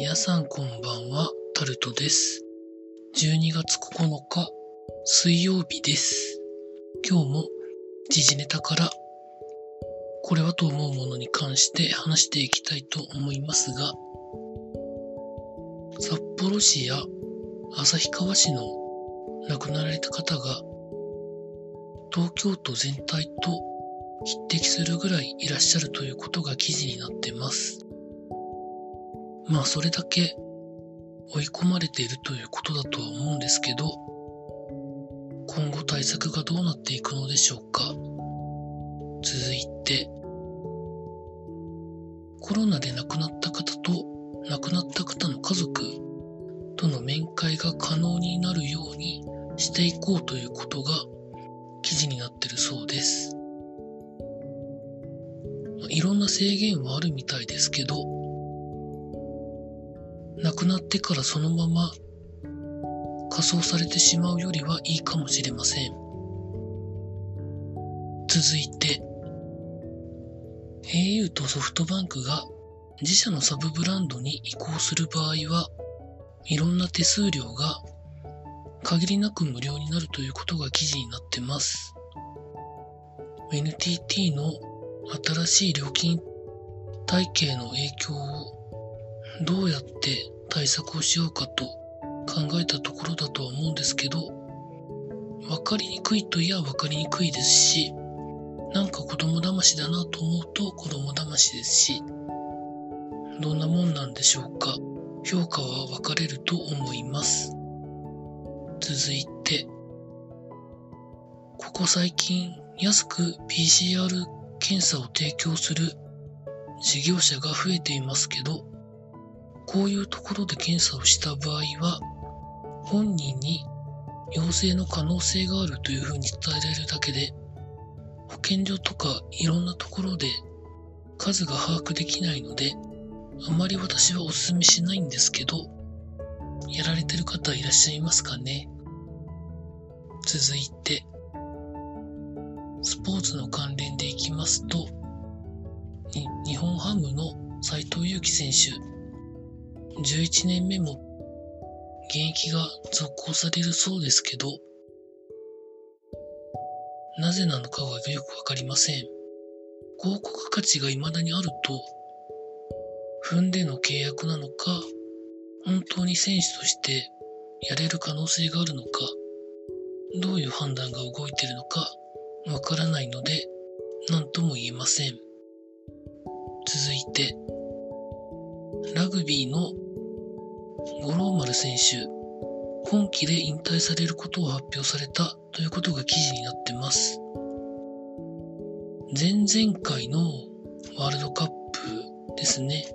皆さんこんばんは、タルトです。12月9日、水曜日です。今日も時事ネタから、これはと思うものに関して話していきたいと思いますが、札幌市や旭川市の亡くなられた方が、東京都全体と匹敵するぐらいいらっしゃるということが記事になってます。まあそれだけ追い込まれているということだとは思うんですけど、今後対策がどうなっていくのでしょうか。続いて、コロナで亡くなった方と亡くなった方の家族との面会が可能になるようにしていこうということが記事になってるそうです。いろんな制限はあるみたいですけど、亡くなってからそのまま仮装されてしまうよりはいいかもしれません。続いて、au とソフトバンクが自社のサブブランドに移行する場合は、いろんな手数料が限りなく無料になるということが記事になってます。NTT の新しい料金体系の影響をどうやって対策をしようかと考えたところだとは思うんですけど、わかりにくいといやわかりにくいですし、なんか子供騙しだなと思うと子供騙しですし、どんなもんなんでしょうか。評価は分かれると思います。続いて、ここ最近安く PCR 検査を提供する事業者が増えていますけど、こういうところで検査をした場合は、本人に陽性の可能性があるというふうに伝えられるだけで、保健所とかいろんなところで数が把握できないので、あまり私はお勧めしないんですけど、やられてる方いらっしゃいますかね。続いて、スポーツの関連でいきますと、日本ハムの斉藤佑樹選手、11年目も現役が続行されるそうですけど、なぜなのかはよくわかりません。広告価値が未だにあると、踏んでの契約なのか、本当に選手としてやれる可能性があるのか、どういう判断が動いてるのかわからないので、何とも言えません。続いて、ラグビーの五郎丸選手、今季で引退されることを発表されたということが記事になってます。前々回のワールドカップですね。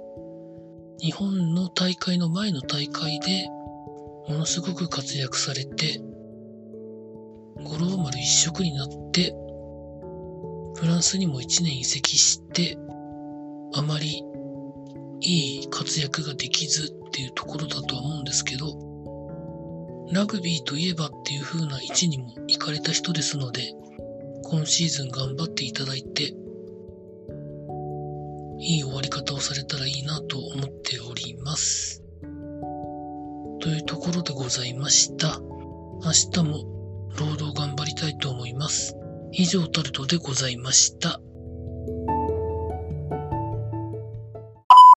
日本の大会の前の大会でものすごく活躍されて、五郎丸一色になって、フランスにも1年移籍して、あまりいい活躍ができずっていうところだとは思うんですけど、ラグビーといえばっていう風な位置にも行かれた人ですので、今シーズン頑張っていただいて、いい終わり方をされたらいいなと思っております。というところでございました。明日も労働頑張りたいと思います。以上タルトでございました。